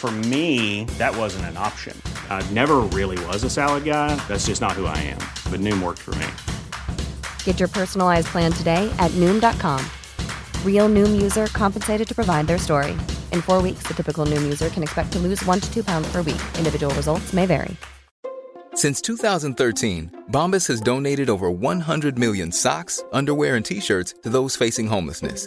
For me, that wasn't an option. I never really was a salad guy. That's just not who I am. But Noom worked for me. Get your personalized plan today at Noom.com. Real Noom user compensated to provide their story. In four weeks, the typical Noom user can expect to lose one to two pounds per week. Individual results may vary. Since 2013, Bombas has donated over 100 million socks, underwear, and t shirts to those facing homelessness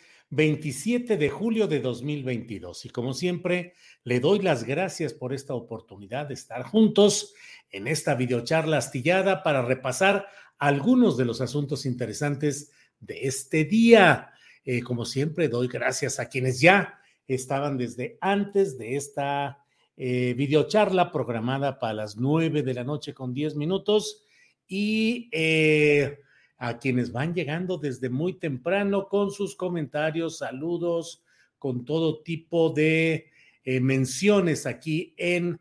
27 de julio de 2022. Y como siempre, le doy las gracias por esta oportunidad de estar juntos en esta videocharla astillada para repasar algunos de los asuntos interesantes de este día. Eh, como siempre, doy gracias a quienes ya estaban desde antes de esta eh, videocharla programada para las 9 de la noche con 10 minutos. Y eh, a quienes van llegando desde muy temprano con sus comentarios, saludos, con todo tipo de eh, menciones aquí en,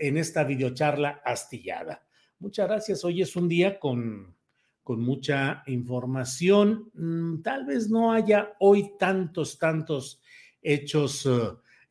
en esta videocharla astillada. Muchas gracias. Hoy es un día con, con mucha información. Mm, tal vez no haya hoy tantos, tantos hechos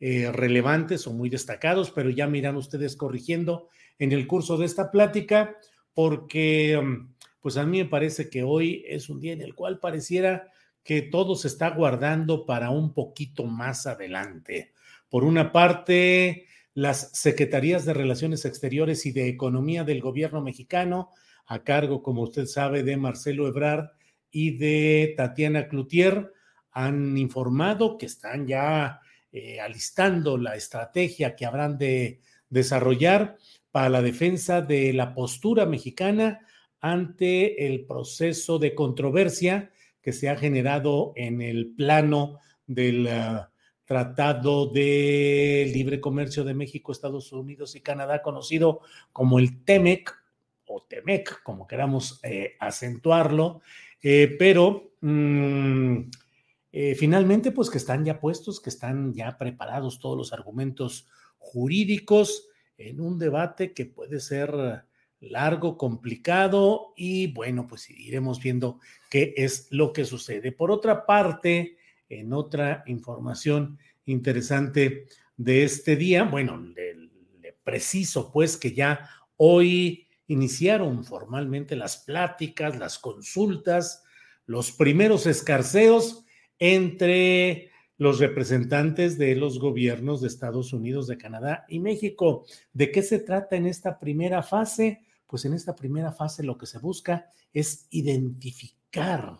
eh, relevantes o muy destacados, pero ya miran ustedes corrigiendo en el curso de esta plática, porque... Pues a mí me parece que hoy es un día en el cual pareciera que todo se está guardando para un poquito más adelante. Por una parte, las Secretarías de Relaciones Exteriores y de Economía del gobierno mexicano, a cargo, como usted sabe, de Marcelo Ebrard y de Tatiana Cloutier, han informado que están ya eh, alistando la estrategia que habrán de desarrollar para la defensa de la postura mexicana ante el proceso de controversia que se ha generado en el plano del ah, Tratado de Libre Comercio de México, Estados Unidos y Canadá, conocido como el TEMEC o TEMEC, como queramos eh, acentuarlo, eh, pero mm, eh, finalmente, pues que están ya puestos, que están ya preparados todos los argumentos jurídicos en un debate que puede ser largo, complicado y bueno, pues iremos viendo qué es lo que sucede. Por otra parte, en otra información interesante de este día, bueno, le, preciso pues que ya hoy iniciaron formalmente las pláticas, las consultas, los primeros escarceos entre los representantes de los gobiernos de Estados Unidos, de Canadá y México. ¿De qué se trata en esta primera fase? Pues en esta primera fase lo que se busca es identificar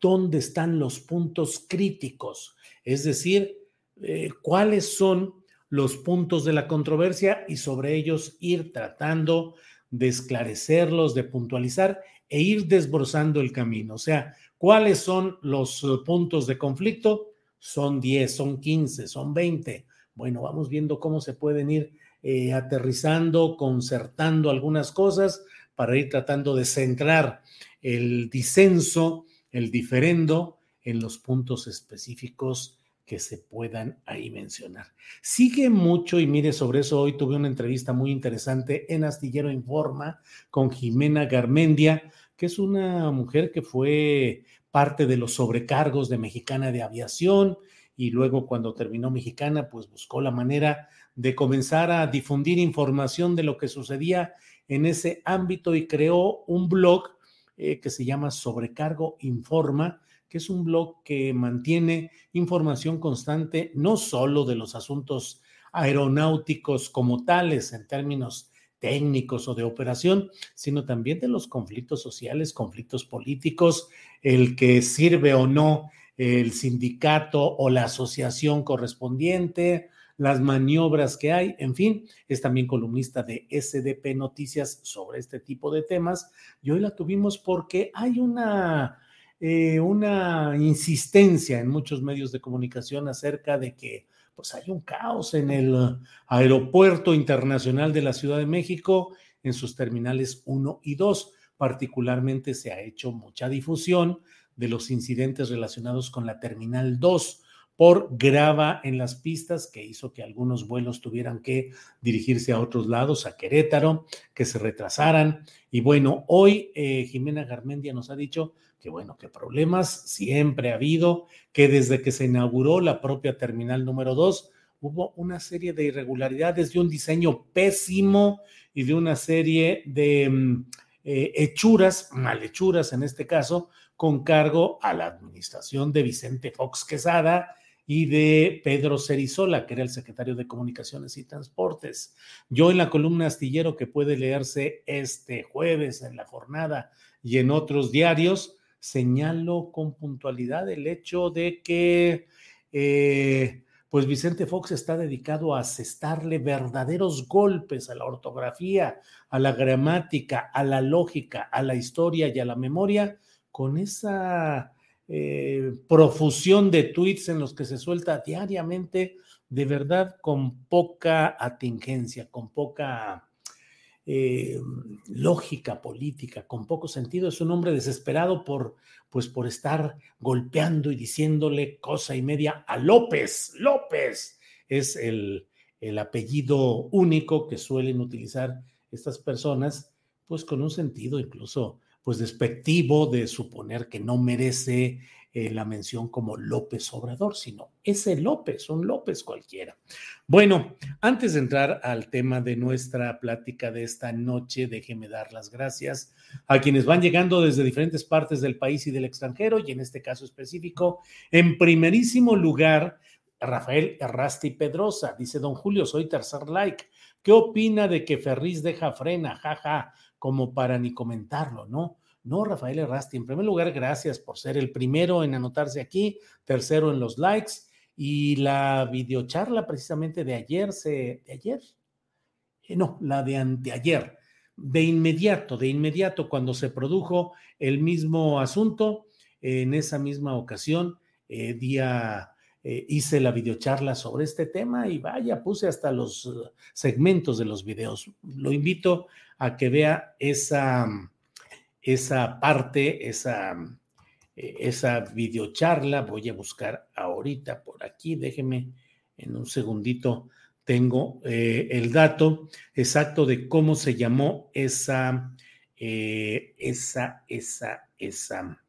dónde están los puntos críticos, es decir, eh, cuáles son los puntos de la controversia y sobre ellos ir tratando de esclarecerlos, de puntualizar e ir desbrozando el camino. O sea, ¿cuáles son los eh, puntos de conflicto? Son 10, son 15, son 20. Bueno, vamos viendo cómo se pueden ir eh, aterrizando, concertando algunas cosas para ir tratando de centrar el disenso, el diferendo en los puntos específicos que se puedan ahí mencionar. Sigue mucho y mire, sobre eso hoy tuve una entrevista muy interesante en Astillero Informa con Jimena Garmendia, que es una mujer que fue parte de los sobrecargos de Mexicana de Aviación y luego cuando terminó Mexicana, pues buscó la manera de comenzar a difundir información de lo que sucedía en ese ámbito y creó un blog eh, que se llama Sobrecargo Informa, que es un blog que mantiene información constante no solo de los asuntos aeronáuticos como tales en términos técnicos o de operación, sino también de los conflictos sociales, conflictos políticos, el que sirve o no el sindicato o la asociación correspondiente, las maniobras que hay, en fin, es también columnista de SDP Noticias sobre este tipo de temas. Y hoy la tuvimos porque hay una, eh, una insistencia en muchos medios de comunicación acerca de que pues hay un caos en el aeropuerto internacional de la Ciudad de México, en sus terminales 1 y 2. Particularmente se ha hecho mucha difusión de los incidentes relacionados con la terminal 2 por grava en las pistas que hizo que algunos vuelos tuvieran que dirigirse a otros lados, a Querétaro, que se retrasaran. Y bueno, hoy eh, Jimena Garmendia nos ha dicho que bueno, que problemas siempre ha habido, que desde que se inauguró la propia terminal número 2 hubo una serie de irregularidades, de un diseño pésimo y de una serie de mm, eh, hechuras, malhechuras en este caso, con cargo a la administración de Vicente Fox Quesada y de Pedro Cerizola, que era el secretario de Comunicaciones y Transportes. Yo en la columna astillero que puede leerse este jueves en la jornada y en otros diarios, señalo con puntualidad el hecho de que eh, pues Vicente Fox está dedicado a asestarle verdaderos golpes a la ortografía, a la gramática, a la lógica, a la historia y a la memoria, con esa eh, profusión de tweets en los que se suelta diariamente, de verdad con poca atingencia, con poca eh, lógica política, con poco sentido. Es un hombre desesperado por, pues, por estar golpeando y diciéndole cosa y media a López. López es el, el apellido único que suelen utilizar estas personas, pues con un sentido incluso pues despectivo de suponer que no merece eh, la mención como López Obrador, sino ese López, un López cualquiera. Bueno, antes de entrar al tema de nuestra plática de esta noche, déjeme dar las gracias a quienes van llegando desde diferentes partes del país y del extranjero, y en este caso específico, en primerísimo lugar, Rafael Errasti Pedrosa, dice don Julio, soy tercer like. ¿Qué opina de que Ferriz deja frena? Jaja, como para ni comentarlo, ¿no? No, Rafael Errasti, en primer lugar, gracias por ser el primero en anotarse aquí, tercero en los likes y la videocharla precisamente de ayer, se, de ayer, eh, no, la de anteayer, de inmediato, de inmediato cuando se produjo el mismo asunto, en esa misma ocasión, eh, día eh, hice la videocharla sobre este tema y vaya, puse hasta los segmentos de los videos. Lo invito a que vea esa esa parte, esa, eh, esa videocharla. Voy a buscar ahorita por aquí, déjeme en un segundito, tengo eh, el dato exacto de cómo se llamó esa, eh, esa, esa, esa.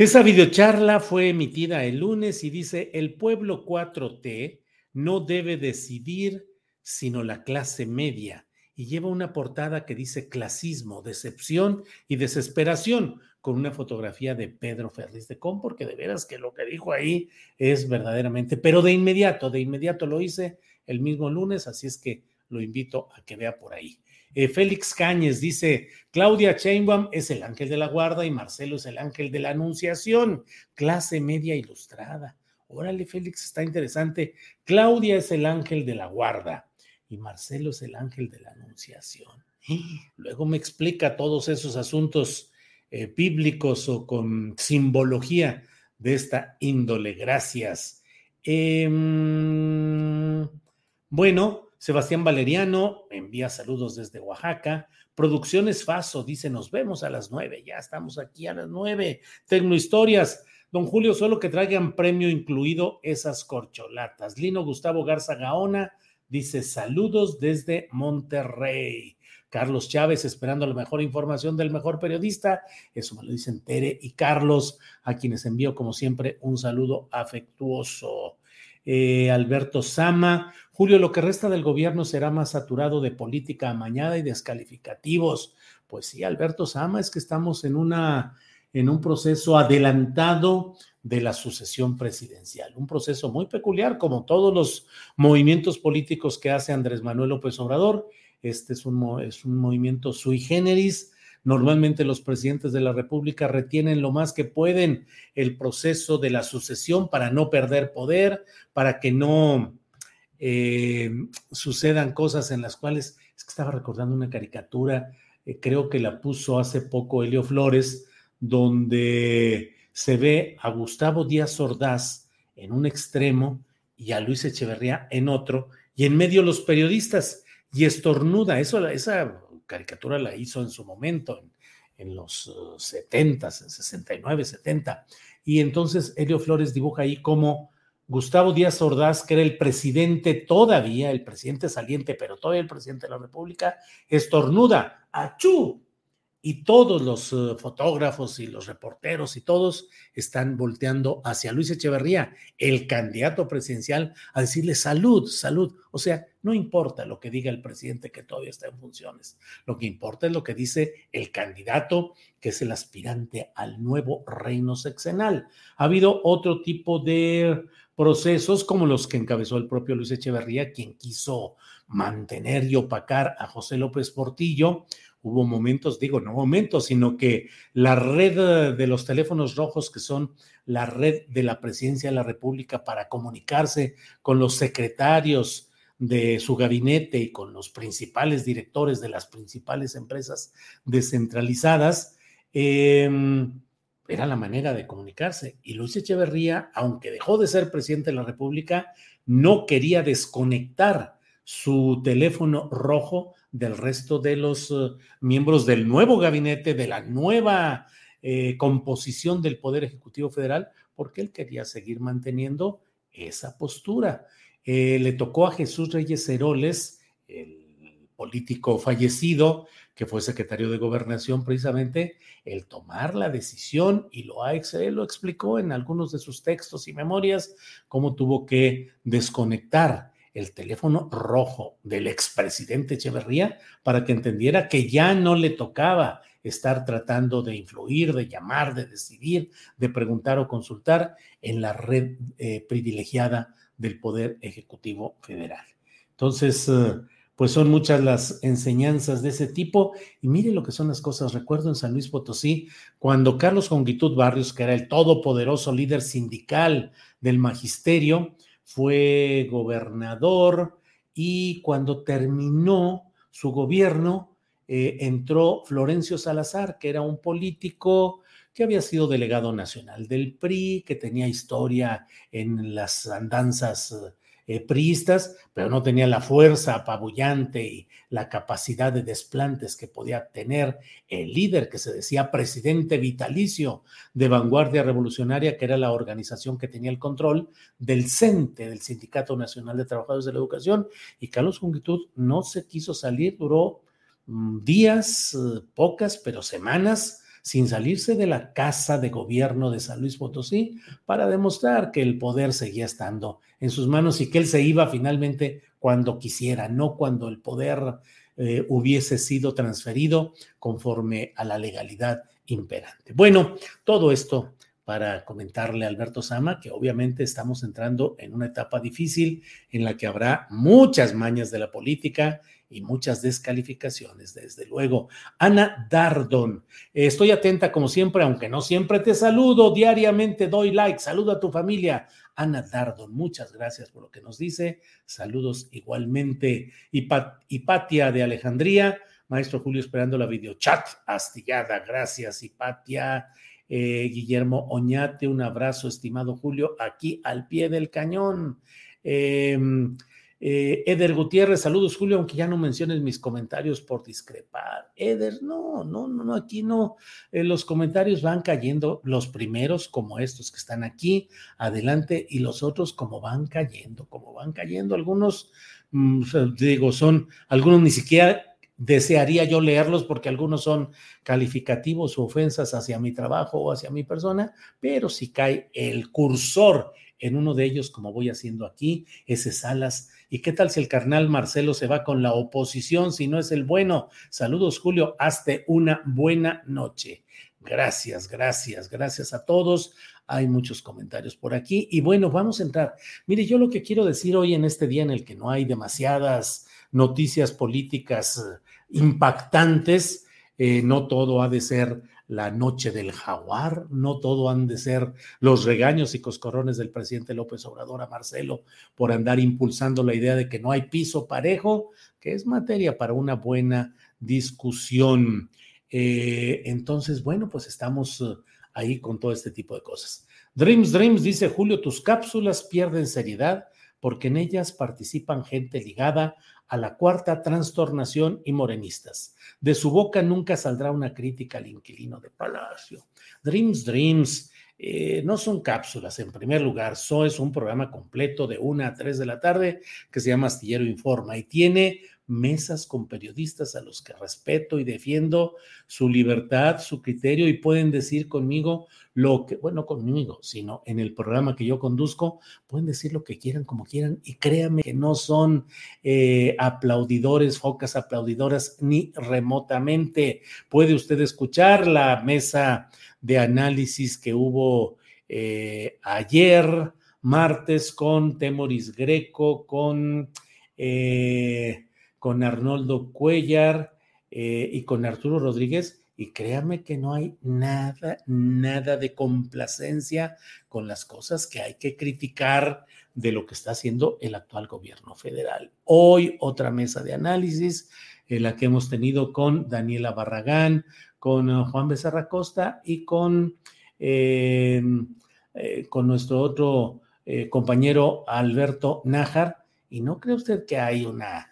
Esa videocharla fue emitida el lunes y dice, el pueblo 4T no debe decidir sino la clase media y lleva una portada que dice clasismo, decepción y desesperación, con una fotografía de Pedro Ferriz de Com, porque de veras que lo que dijo ahí es verdaderamente, pero de inmediato, de inmediato lo hice el mismo lunes, así es que lo invito a que vea por ahí. Eh, Félix Cáñez dice, Claudia Chainbaum es el ángel de la guarda y Marcelo es el ángel de la anunciación, clase media ilustrada. Órale, Félix, está interesante. Claudia es el ángel de la guarda y Marcelo es el ángel de la anunciación. Luego me explica todos esos asuntos eh, bíblicos o con simbología de esta índole. Gracias. Em, bueno, Sebastián Valeriano envía saludos desde Oaxaca. Producciones Faso dice: Nos vemos a las nueve. Ya estamos aquí a las nueve. Tecnohistorias. Don Julio, solo que traigan premio incluido esas corcholatas. Lino Gustavo Garza Gaona Dice, saludos desde Monterrey. Carlos Chávez, esperando la mejor información del mejor periodista. Eso me lo dicen Tere y Carlos, a quienes envío, como siempre, un saludo afectuoso. Eh, Alberto Sama, Julio, lo que resta del gobierno será más saturado de política amañada y descalificativos. Pues sí, Alberto Sama, es que estamos en una en un proceso adelantado de la sucesión presidencial. Un proceso muy peculiar, como todos los movimientos políticos que hace Andrés Manuel López Obrador, Este es un, es un movimiento sui generis. Normalmente los presidentes de la República retienen lo más que pueden el proceso de la sucesión para no perder poder, para que no eh, sucedan cosas en las cuales, es que estaba recordando una caricatura, eh, creo que la puso hace poco Helio Flores, donde se ve a Gustavo Díaz Ordaz en un extremo y a Luis Echeverría en otro, y en medio los periodistas, y estornuda. Eso, esa caricatura la hizo en su momento, en, los 70, uh, en 69, 70. Y entonces Helio Flores dibuja ahí como Gustavo Díaz Ordaz, que era el presidente todavía, el presidente saliente, pero todavía el presidente de la República, estornuda, achú, y todos los eh, fotógrafos y los reporteros y todos están volteando hacia Luis Echeverría, el candidato presidencial, a decirle salud, salud. O sea, no importa lo que diga el presidente que todavía está en funciones, lo que importa es lo que dice el candidato que es el aspirante al nuevo reino sexenal. Ha habido otro tipo de procesos como los que encabezó el propio Luis Echeverría, quien quiso mantener y opacar a José López Portillo, hubo momentos, digo, no momentos, sino que la red de los teléfonos rojos, que son la red de la presidencia de la República para comunicarse con los secretarios de su gabinete y con los principales directores de las principales empresas descentralizadas, em, era la manera de comunicarse. Y Luis Echeverría, aunque dejó de ser presidente de la República, no quería desconectar su teléfono rojo del resto de los eh, miembros del nuevo gabinete, de la nueva eh, composición del Poder Ejecutivo Federal, porque él quería seguir manteniendo esa postura. Eh, le tocó a Jesús Reyes Heroles, el político fallecido, que fue secretario de gobernación precisamente, el tomar la decisión, y lo, él lo explicó en algunos de sus textos y memorias, cómo tuvo que desconectar el teléfono rojo del expresidente Echeverría para que entendiera que ya no le tocaba estar tratando de influir, de llamar, de decidir, de preguntar o consultar en la red eh, privilegiada del Poder Ejecutivo Federal. Entonces, eh, pues son muchas las enseñanzas de ese tipo. Y mire lo que son las cosas. Recuerdo en San Luis Potosí, cuando Carlos Jongitud Barrios, que era el todopoderoso líder sindical del magisterio, fue gobernador y cuando terminó su gobierno, eh, entró Florencio Salazar, que era un político que había sido delegado nacional del PRI, que tenía historia en las andanzas eh, pero no tenía la fuerza apabullante y la capacidad de desplantes que podía tener el líder que se decía presidente vitalicio de Vanguardia Revolucionaria, que era la organización que tenía el control del CENTE, del Sindicato Nacional de Trabajadores de la Educación, y Carlos Jungitud no se quiso salir, duró mm, días, eh, pocas, pero semanas sin salirse de la casa de gobierno de San Luis Potosí para demostrar que el poder seguía estando en sus manos y que él se iba finalmente cuando quisiera, no cuando el poder eh, hubiese sido transferido conforme a la legalidad imperante. Bueno, todo esto para comentarle a Alberto Sama que obviamente estamos entrando en una etapa difícil en la que habrá muchas mañas de la política y muchas descalificaciones, desde luego. Ana Dardon, estoy atenta como siempre, aunque no siempre te saludo, diariamente doy like, saludo a tu familia. Ana Dardon, muchas gracias por lo que nos dice, saludos igualmente. Hipatia de Alejandría, maestro Julio esperando la videochat astillada, gracias Hipatia. Eh, Guillermo Oñate, un abrazo, estimado Julio, aquí al pie del cañón. Eh, eh, Eder Gutiérrez, saludos Julio, aunque ya no menciones mis comentarios por discrepar. Eder, no, no, no, no, aquí no. Eh, los comentarios van cayendo, los primeros como estos que están aquí, adelante, y los otros como van cayendo, como van cayendo. Algunos, mm, digo, son, algunos ni siquiera desearía yo leerlos porque algunos son calificativos o ofensas hacia mi trabajo o hacia mi persona, pero si cae el cursor en uno de ellos, como voy haciendo aquí, ese Salas. ¿Y qué tal si el carnal Marcelo se va con la oposición si no es el bueno? Saludos, Julio. Hazte una buena noche. Gracias, gracias, gracias a todos. Hay muchos comentarios por aquí. Y bueno, vamos a entrar. Mire, yo lo que quiero decir hoy en este día en el que no hay demasiadas noticias políticas impactantes, eh, no todo ha de ser la noche del jaguar, no todo han de ser los regaños y coscorrones del presidente López Obrador a Marcelo por andar impulsando la idea de que no hay piso parejo, que es materia para una buena discusión. Eh, entonces, bueno, pues estamos eh, ahí con todo este tipo de cosas. Dreams, Dreams, dice Julio, tus cápsulas pierden seriedad porque en ellas participan gente ligada a la cuarta trastornación y morenistas. De su boca nunca saldrá una crítica al inquilino de Palacio. Dreams, Dreams, eh, no son cápsulas, en primer lugar, So es un programa completo de una a tres de la tarde que se llama Astillero Informa y tiene mesas con periodistas a los que respeto y defiendo su libertad, su criterio y pueden decir conmigo lo que, bueno, conmigo, sino en el programa que yo conduzco, pueden decir lo que quieran, como quieran y créanme que no son eh, aplaudidores, focas aplaudidoras ni remotamente. Puede usted escuchar la mesa de análisis que hubo eh, ayer, martes, con Temoris Greco, con... Eh, con Arnoldo Cuellar eh, y con Arturo Rodríguez. Y créame que no hay nada, nada de complacencia con las cosas que hay que criticar de lo que está haciendo el actual gobierno federal. Hoy otra mesa de análisis, la que hemos tenido con Daniela Barragán, con eh, Juan Becerra Costa y con, eh, con nuestro otro compañero Alberto Nájar. Y no cree usted que hay una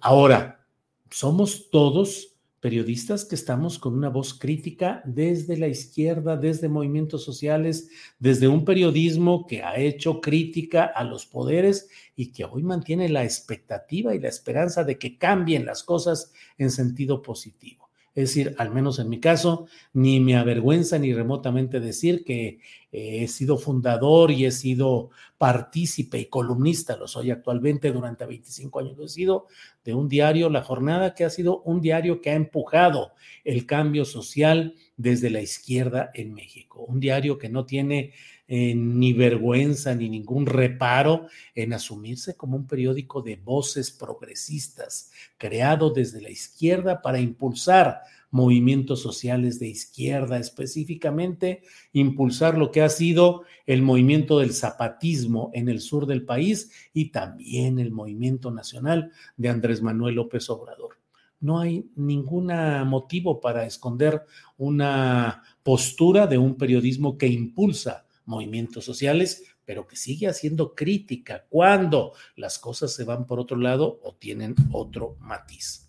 Ahora, somos todos periodistas que estamos con una voz crítica desde la izquierda, desde movimientos sociales, desde un periodismo que ha hecho crítica a los poderes y que hoy mantiene la expectativa y la esperanza de que cambien las cosas en sentido positivo. Es decir, al menos en mi caso, ni me avergüenza ni remotamente decir que eh, he sido fundador y he sido partícipe y columnista, lo soy actualmente, durante 25 años lo he sido, de un diario, La Jornada, que ha sido un diario que ha empujado el cambio social desde la izquierda en México. Un diario que no tiene eh, ni vergüenza ni ningún reparo en asumirse como un periódico de voces progresistas, creado desde la izquierda para impulsar movimientos sociales de izquierda, específicamente impulsar lo que ha sido el movimiento del zapatismo en el sur del país y también el movimiento nacional de Andrés Manuel López Obrador. No hay ningún motivo para esconder una postura de un periodismo que impulsa movimientos sociales, pero que sigue haciendo crítica cuando las cosas se van por otro lado o tienen otro matiz.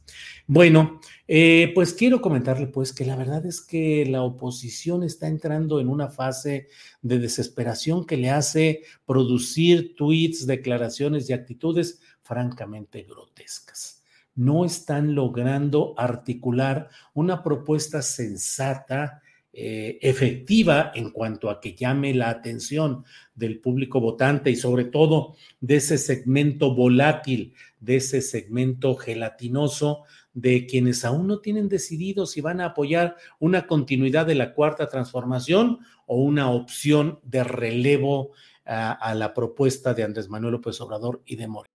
Bueno, eh, pues quiero comentarle pues que la verdad es que la oposición está entrando en una fase de desesperación que le hace producir tweets, declaraciones y actitudes francamente grotescas. No están logrando articular una propuesta sensata, eh, efectiva en cuanto a que llame la atención del público votante y sobre todo de ese segmento volátil, de ese segmento gelatinoso de quienes aún no tienen decidido si van a apoyar una continuidad de la cuarta transformación o una opción de relevo a, a la propuesta de Andrés Manuel López Obrador y de Moreno.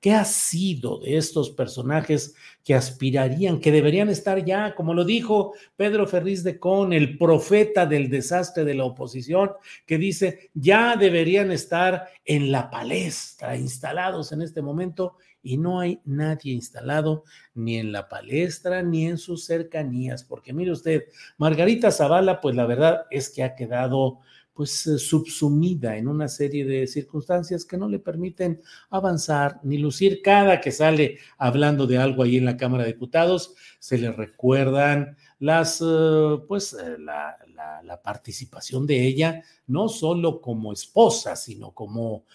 ¿Qué ha sido de estos personajes que aspirarían, que deberían estar ya, como lo dijo Pedro Ferriz de Con, el profeta del desastre de la oposición, que dice, ya deberían estar en la palestra, instalados en este momento, y no hay nadie instalado ni en la palestra ni en sus cercanías, porque mire usted, Margarita Zavala, pues la verdad es que ha quedado pues eh, subsumida en una serie de circunstancias que no le permiten avanzar ni lucir. Cada que sale hablando de algo ahí en la Cámara de Diputados, se le recuerdan las, eh, pues, eh, la, participación de ella, no solo como esposa, sino como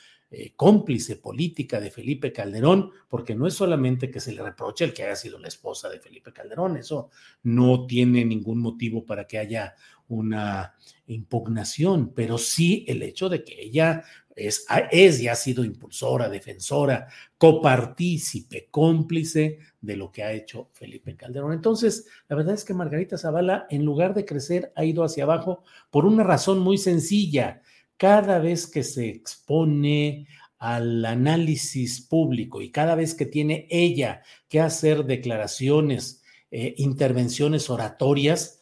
cómplice política de Felipe Calderón, porque no es solamente que se le reproche el que haya sido la esposa de Felipe Calderón, eso no tiene ningún motivo para que haya una impugnación, pero sí el hecho de que ella es, y ha sido impulsora, defensora, copartícipe, cómplice de lo que ha hecho Felipe Calderón. Entonces, la verdad es que Margarita Zavala, en lugar de crecer, ha ido hacia abajo por una razón muy sencilla cada vez que se expone al análisis público y cada vez que tiene ella que hacer declaraciones, eh, intervenciones oratorias,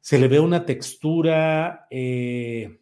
se le ve una textura eh,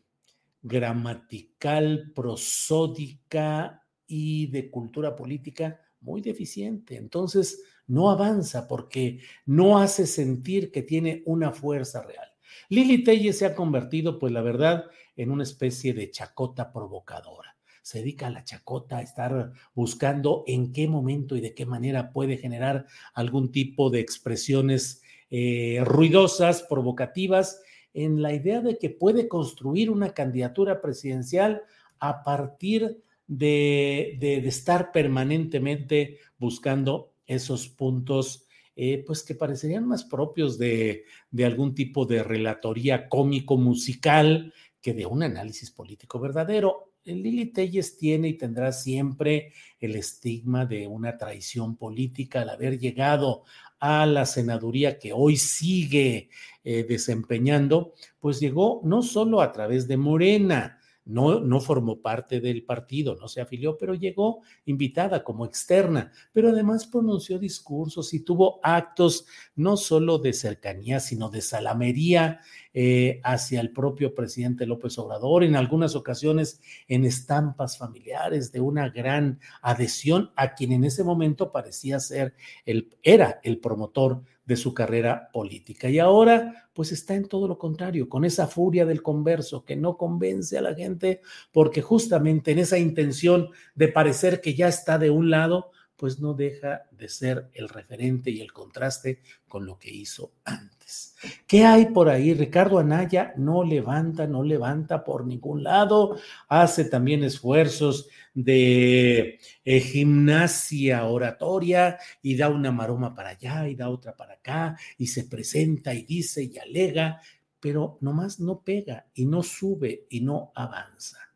gramatical, prosódica y de cultura política muy deficiente. Entonces, no avanza porque no hace sentir que tiene una fuerza real. Lili Telle se ha convertido, pues la verdad, en una especie de chacota provocadora. Se dedica a la chacota, a estar buscando en qué momento y de qué manera puede generar algún tipo de expresiones eh, ruidosas, provocativas, en la idea de que puede construir una candidatura presidencial a partir de, de, estar permanentemente buscando esos puntos eh, pues que parecerían más propios de, de, algún tipo de relatoría cómico musical que de un análisis político verdadero. Lili Telles tiene y tendrá siempre el estigma de una traición política al haber llegado a la senaduría que hoy sigue eh, desempeñando, pues llegó no solo a través de Morena, no, no formó parte del partido, no se afilió, pero llegó invitada como externa, pero además pronunció discursos y tuvo actos no solo de cercanía, sino de salamería eh, hacia el propio presidente López Obrador, en algunas ocasiones en estampas familiares de una gran adhesión a quien en ese momento parecía ser el, era el promotor de su carrera política. Y ahora, pues está en todo lo contrario, con esa furia del converso que no convence a la gente, porque justamente en esa intención de parecer que ya está de un lado, pues no deja de ser el referente y el contraste con lo que hizo antes. ¿Qué hay por ahí? Ricardo Anaya no levanta, no levanta por ningún lado, hace también esfuerzos de eh, gimnasia oratoria y da una maroma para allá y da otra para acá y se presenta y dice y alega, pero nomás no pega y no sube y no avanza.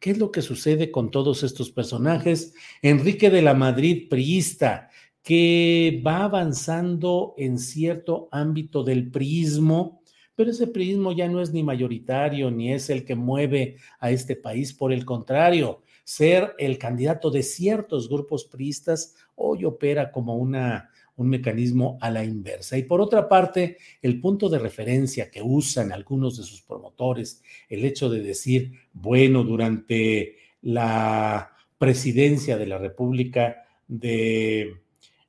¿Qué es lo que sucede con todos estos personajes? Enrique de la Madrid, priista, que va avanzando en cierto ámbito del priismo, pero ese priismo ya no es ni mayoritario ni es el que mueve a este país, por el contrario, ser el candidato de ciertos grupos priistas hoy opera como una un mecanismo a la inversa. Y por otra parte, el punto de referencia que usan algunos de sus promotores, el hecho de decir, bueno, durante la presidencia de la República de,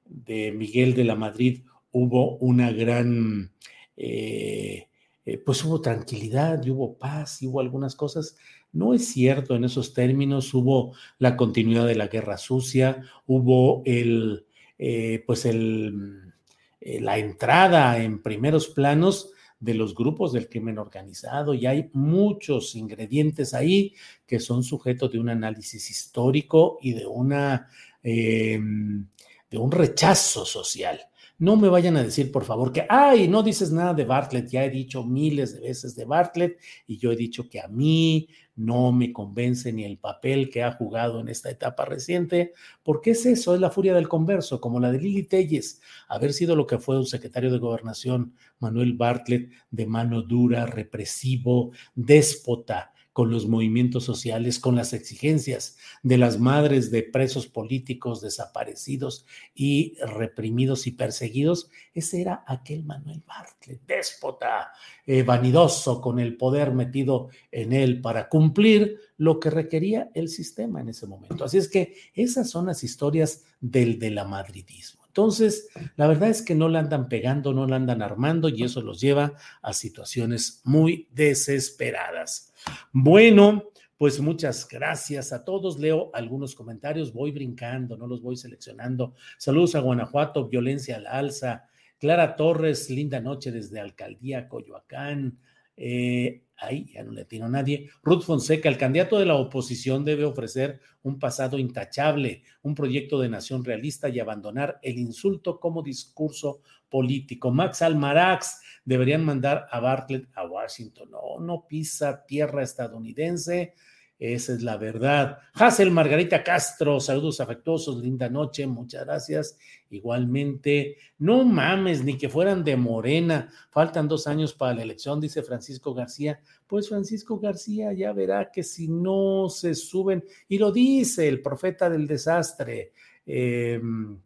de Miguel de la Madrid hubo una gran, eh, eh, pues hubo tranquilidad y hubo paz y hubo algunas cosas. No es cierto en esos términos, hubo la continuidad de la guerra sucia, hubo el eh, pues el, eh, la entrada en primeros planos de los grupos del crimen organizado y hay muchos ingredientes ahí que son sujetos de un análisis histórico y de una em, de un rechazo social. No me vayan a decir, por favor, que, ay, no dices nada de Bartlett. Ya he dicho miles de veces de Bartlett y yo he dicho que a mí no me convence ni el papel que ha jugado en esta etapa reciente, porque es eso, es la furia del converso, como la de Lili Telles, haber sido lo que fue un secretario de gobernación, Manuel Bartlett, de mano dura, represivo, déspota, con los movimientos sociales, con las exigencias de las madres de presos políticos desaparecidos y reprimidos y perseguidos, ese era aquel Manuel Bartlett, déspota, eh, vanidoso, con el poder metido en él para cumplir lo que requería el sistema en ese momento. Así es que esas son las historias del de la madridismo. Entonces, la verdad es que no la andan pegando, no la andan armando y eso los lleva a situaciones muy desesperadas. Bueno, pues muchas gracias a todos. Leo algunos comentarios, voy brincando, no los voy seleccionando. Saludos a Guanajuato, violencia al alza. Clara Torres, linda noche desde Alcaldía Coyoacán. Eh, ahí ya no le tiene a nadie. Ruth Fonseca, el candidato de la oposición debe ofrecer un pasado intachable, un proyecto de nación realista y abandonar el insulto como discurso político. Max Almarax, deberían mandar a Bartlett a Washington. No, no pisa tierra estadounidense. Esa es la verdad. Hazel Margarita Castro, saludos afectuosos, linda noche, muchas gracias. Igualmente, no mames, ni que fueran de Morena, faltan dos años para la elección, dice Francisco García. Pues Francisco García ya verá que si no se suben, y lo dice el profeta del desastre, em,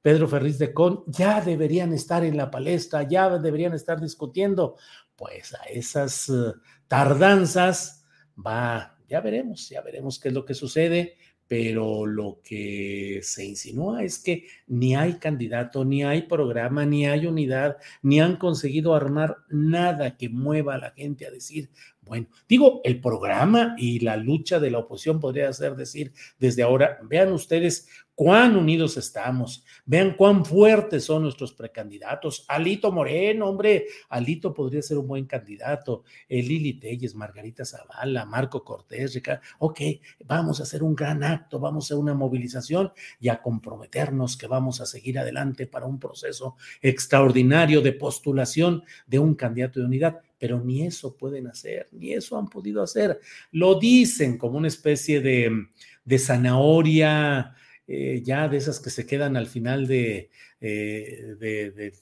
Pedro Ferriz de Con, ya deberían estar en la palestra, ya deberían estar discutiendo. Pues a esas eh, tardanzas va ya veremos, ya veremos qué es lo que sucede, pero lo que se insinúa es que ni hay candidato, ni hay programa, ni hay unidad, ni han conseguido armar nada que mueva a la gente a decir, bueno, digo, el programa y la lucha de la oposición podría ser decir desde ahora, vean ustedes cuán unidos estamos, vean cuán fuertes son nuestros precandidatos. Alito Moreno, hombre, Alito podría ser un buen candidato. Eh, Lili Telles, Margarita Zavala, Marco Cortés, Ricardo. Ok, vamos a hacer un gran acto, vamos a hacer una movilización y a comprometernos que vamos a seguir adelante para un proceso extraordinario de postulación de un candidato de unidad pero ni eso pueden hacer, ni eso han podido hacer. Lo dicen como una especie de, de zanahoria eh, ya de esas que se quedan al final de, eh,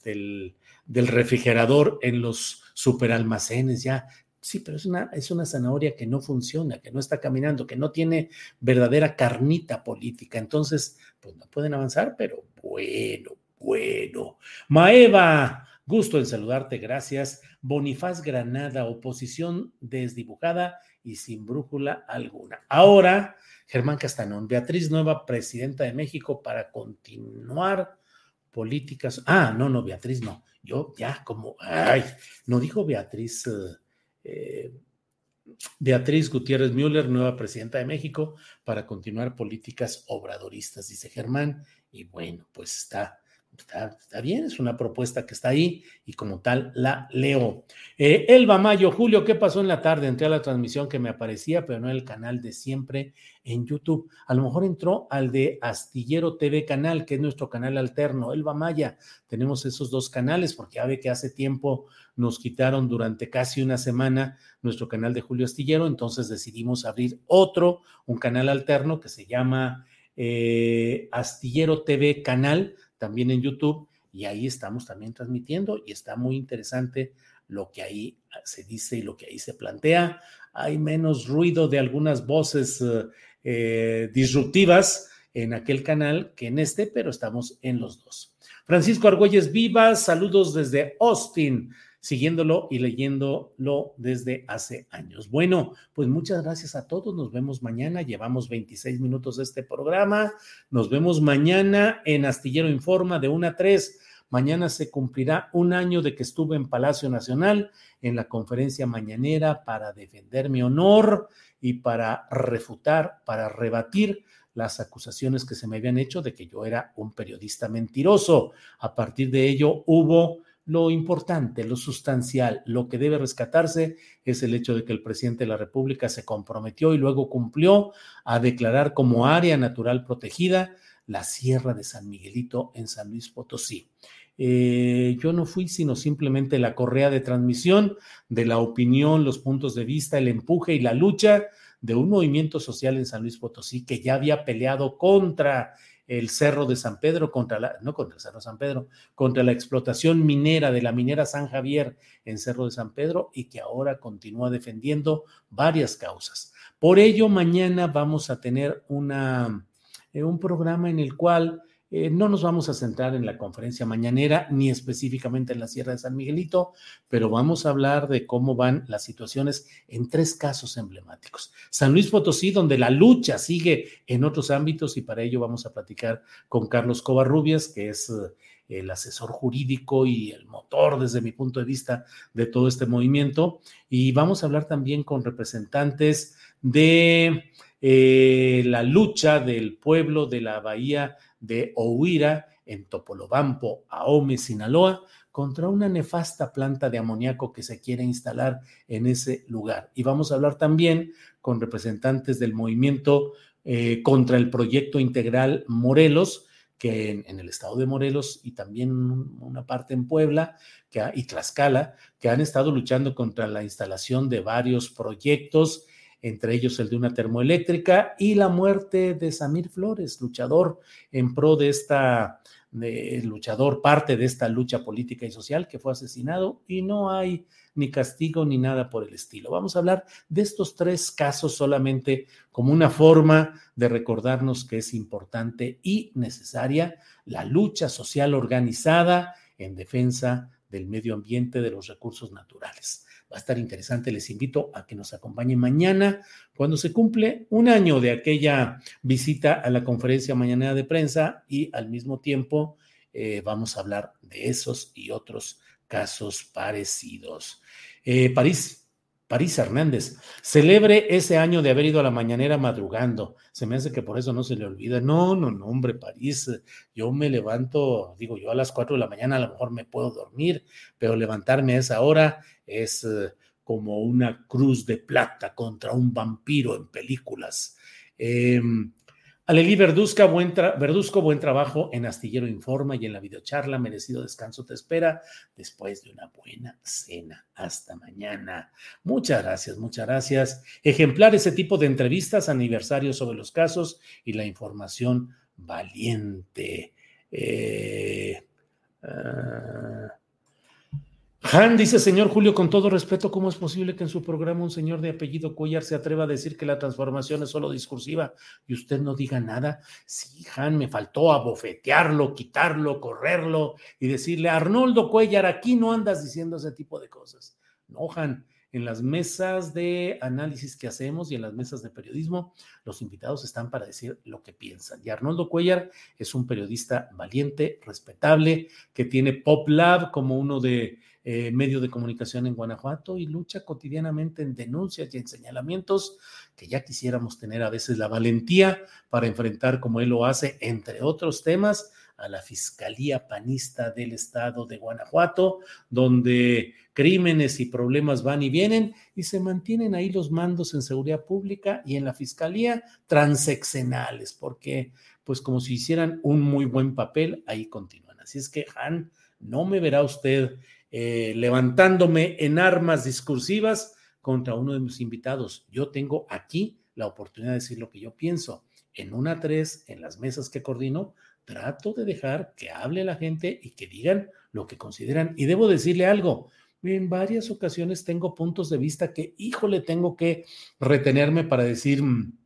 del, refrigerador en los superalmacenes, ya. Sí, pero es una, es una zanahoria que no funciona, que no está caminando, que no tiene verdadera carnita política. Entonces, pues no pueden avanzar, pero bueno, bueno. Maeva, gusto en saludarte, gracias. Bonifaz Granada, oposición desdibujada y sin brújula alguna. Ahora, Germán Castanón, Beatriz Nueva, presidenta de México, para continuar políticas. Ah, no, no, Beatriz no. Yo ya como, ay, no dijo Beatriz. Eh, Beatriz Gutiérrez Müller, nueva presidenta de México, para continuar políticas obradoristas, dice Germán. Y bueno, pues está Está, bien, es una propuesta que está ahí y como tal la leo. Eh, Elba Mayo, Julio, ¿qué pasó en la tarde? Entré a la transmisión que me aparecía, pero no el canal de siempre en YouTube. A lo mejor entró al de Astillero TV Canal, que es nuestro canal alterno. Elba Maya, tenemos esos dos canales porque ya ve que hace tiempo nos quitaron durante casi una semana nuestro canal de Julio Astillero, entonces decidimos abrir otro, un canal alterno que se llama eh, Astillero TV Canal también en YouTube y ahí estamos también transmitiendo y está muy interesante lo que ahí se dice y lo que ahí se plantea. Hay menos ruido de algunas voces eh, eh, disruptivas en aquel canal que en este, pero estamos en los dos. Francisco Argüelles Vivas, saludos desde Austin siguiéndolo y leyéndolo desde hace años. Bueno, pues muchas gracias a todos. Nos vemos mañana. Llevamos 26 minutos de este programa. Nos vemos mañana en Astillero Informa de 1 a 3. Mañana se cumplirá un año de que estuve en Palacio Nacional en la conferencia mañanera para defender mi honor y para refutar, para rebatir las acusaciones que se me habían hecho de que yo era un periodista mentiroso. A partir de ello hubo lo importante, lo sustancial, lo que debe rescatarse es el hecho de que el presidente de la República se comprometió y luego cumplió a declarar como área natural protegida la Sierra de San Miguelito en San Luis Potosí. Eh, yo no fui sino simplemente la correa de transmisión de la opinión, los puntos de vista, el empuje y la lucha de un movimiento social en San Luis Potosí que ya había peleado contra el Cerro de San Pedro contra la, no contra el Cerro de San Pedro, contra la explotación minera de la minera San Javier en Cerro de San Pedro y que ahora continúa defendiendo varias causas. Por ello, mañana vamos a tener una, eh, un programa en el cual eh, no nos vamos a centrar en la conferencia mañanera ni específicamente en la Sierra de San Miguelito, pero vamos a hablar de cómo van las situaciones en tres casos emblemáticos. San Luis Potosí, donde la lucha sigue en otros ámbitos y para ello vamos a platicar con Carlos Covarrubias, que es eh, el asesor jurídico y el motor desde mi punto de vista de todo este movimiento. Y vamos a hablar también con representantes de eh, la lucha del pueblo de la Bahía de Ohuira, en Topolobampo, Ahome, Sinaloa, contra una nefasta planta de amoníaco que se quiere instalar en ese lugar. Y vamos a hablar también con representantes del movimiento eh, contra el proyecto integral Morelos, que en, el estado de Morelos y también una parte en Puebla que y Tlaxcala, que han estado luchando contra la instalación de varios proyectos entre ellos el de una termoeléctrica y la muerte de Samir Flores, luchador en pro de esta, luchador, parte de esta lucha política y social que fue asesinado y no hay ni castigo ni nada por el estilo. Vamos a hablar de estos tres casos solamente como una forma de recordarnos que es importante y necesaria la lucha social organizada en defensa del medio ambiente, de los recursos naturales. Va a estar interesante. Les invito a que nos acompañen mañana cuando se cumple un año de aquella visita a la conferencia mañana de prensa y al mismo tiempo eh, vamos a hablar de esos y otros casos parecidos. Eh, París, París Hernández, celebre ese año de haber ido a la mañanera madrugando. Se me hace que por eso no se le olvida. No, no, no, hombre, París, yo me levanto, digo, yo a las cuatro de la mañana a lo mejor me puedo dormir, pero levantarme a esa hora es eh, como una cruz de plata contra un vampiro en películas. Eh, Aleli Verduzca, buen Verduzco, buen trabajo en Astillero Informa y en la videocharla. Merecido descanso te espera después de una buena cena. Hasta mañana. Muchas gracias, muchas gracias. Ejemplar ese tipo de entrevistas, aniversario sobre los casos y la información valiente. Eh, Han dice, señor Julio, con todo respeto, ¿cómo es posible que en su programa un señor de apellido Cuellar se atreva a decir que la transformación es solo discursiva y usted no diga nada? Sí, Han, me faltó abofetearlo, quitarlo, correrlo y decirle, Arnoldo Cuellar, aquí no andas diciendo ese tipo de cosas. No, Han, en las mesas de análisis que hacemos y en las mesas de periodismo, los invitados están para decir lo que piensan. Y Arnoldo Cuellar es un periodista valiente, respetable, que tiene Pop Lab como uno de eh, medio de comunicación en Guanajuato y lucha cotidianamente en denuncias y en señalamientos que ya quisiéramos tener a veces la valentía para enfrentar, como él lo hace, entre otros temas, a la Fiscalía Panista del Estado de Guanajuato, donde crímenes y problemas van y vienen y se mantienen ahí los mandos en seguridad pública y en la Fiscalía transeccionales, porque pues como si hicieran un muy buen papel, ahí continúan. Así es que, Han, no me verá usted eh, levantándome en armas discursivas contra uno de mis invitados. Yo tengo aquí la oportunidad de decir lo que yo pienso. En una tres, en las mesas que coordino, trato de dejar que hable la gente y que digan lo que consideran. Y debo decirle algo. En varias ocasiones tengo puntos de vista que, híjole, tengo que retenerme para decir, mm,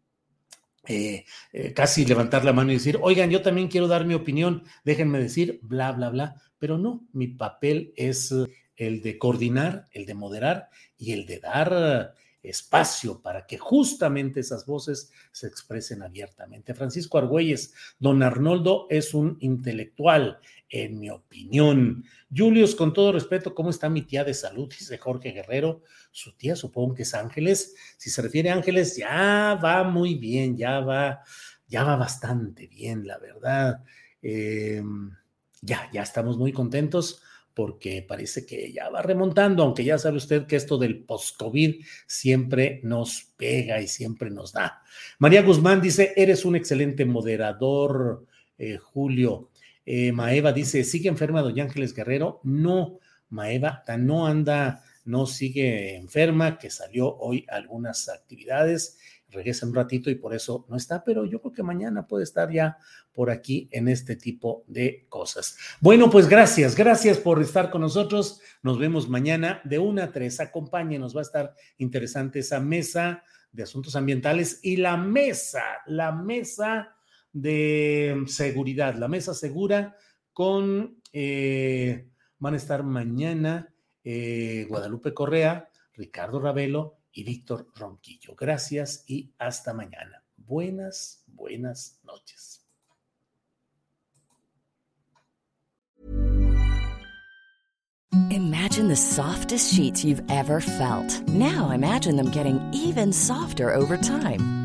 eh, eh, casi levantar la mano y decir, oigan, yo también quiero dar mi opinión, déjenme decir, bla, bla, bla pero no, mi papel es eh, el de coordinar, el de moderar y el de dar espacio para que justamente esas voces se expresen abiertamente. Francisco Argüelles, don Arnoldo es un intelectual, en mi opinión. Julius, con todo respeto, ¿cómo está mi tía de salud? Dice Jorge Guerrero. Su tía supongo que es Ángeles. Si se refiere a Ángeles, ya va muy bien, ya va, ya va bastante bien, la verdad. Eh, ya, ya estamos muy contentos porque parece que ya va remontando, aunque ya sabe usted que esto del post-COVID siempre nos pega y siempre nos da. María Guzmán dice, eres un excelente moderador, eh, Julio. Eh, Maeva dice, ¿sigue enferma doña Ángeles Guerrero? No, Maeva no anda, no sigue enferma, que salió hoy algunas actividades regresa un ratito y por eso no está, pero yo creo que mañana puede estar ya por aquí en este tipo de cosas. Bueno, pues gracias, gracias por estar con nosotros. Nos vemos mañana de una a tres. Acompáñenos, va a estar interesante esa mesa de asuntos ambientales y la mesa, la mesa de seguridad, la mesa segura con, eh, van a estar mañana eh, Guadalupe Correa, Ricardo Ravelo y Víctor Ronquillo. Gracias y hasta mañana. Buenas, buenas noches. Imagine the softest sheets you've ever felt. Now imagine them getting even softer over time.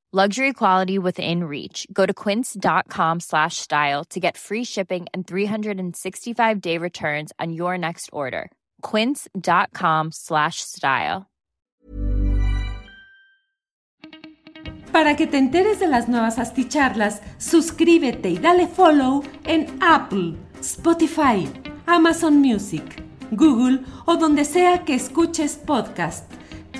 Luxury quality within reach. Go to quince.com slash style to get free shipping and 365 day returns on your next order. Quince.com slash style. Para que te enteres de las nuevas asticharlas, suscríbete y dale follow en Apple, Spotify, Amazon Music, Google o donde sea que escuches podcast.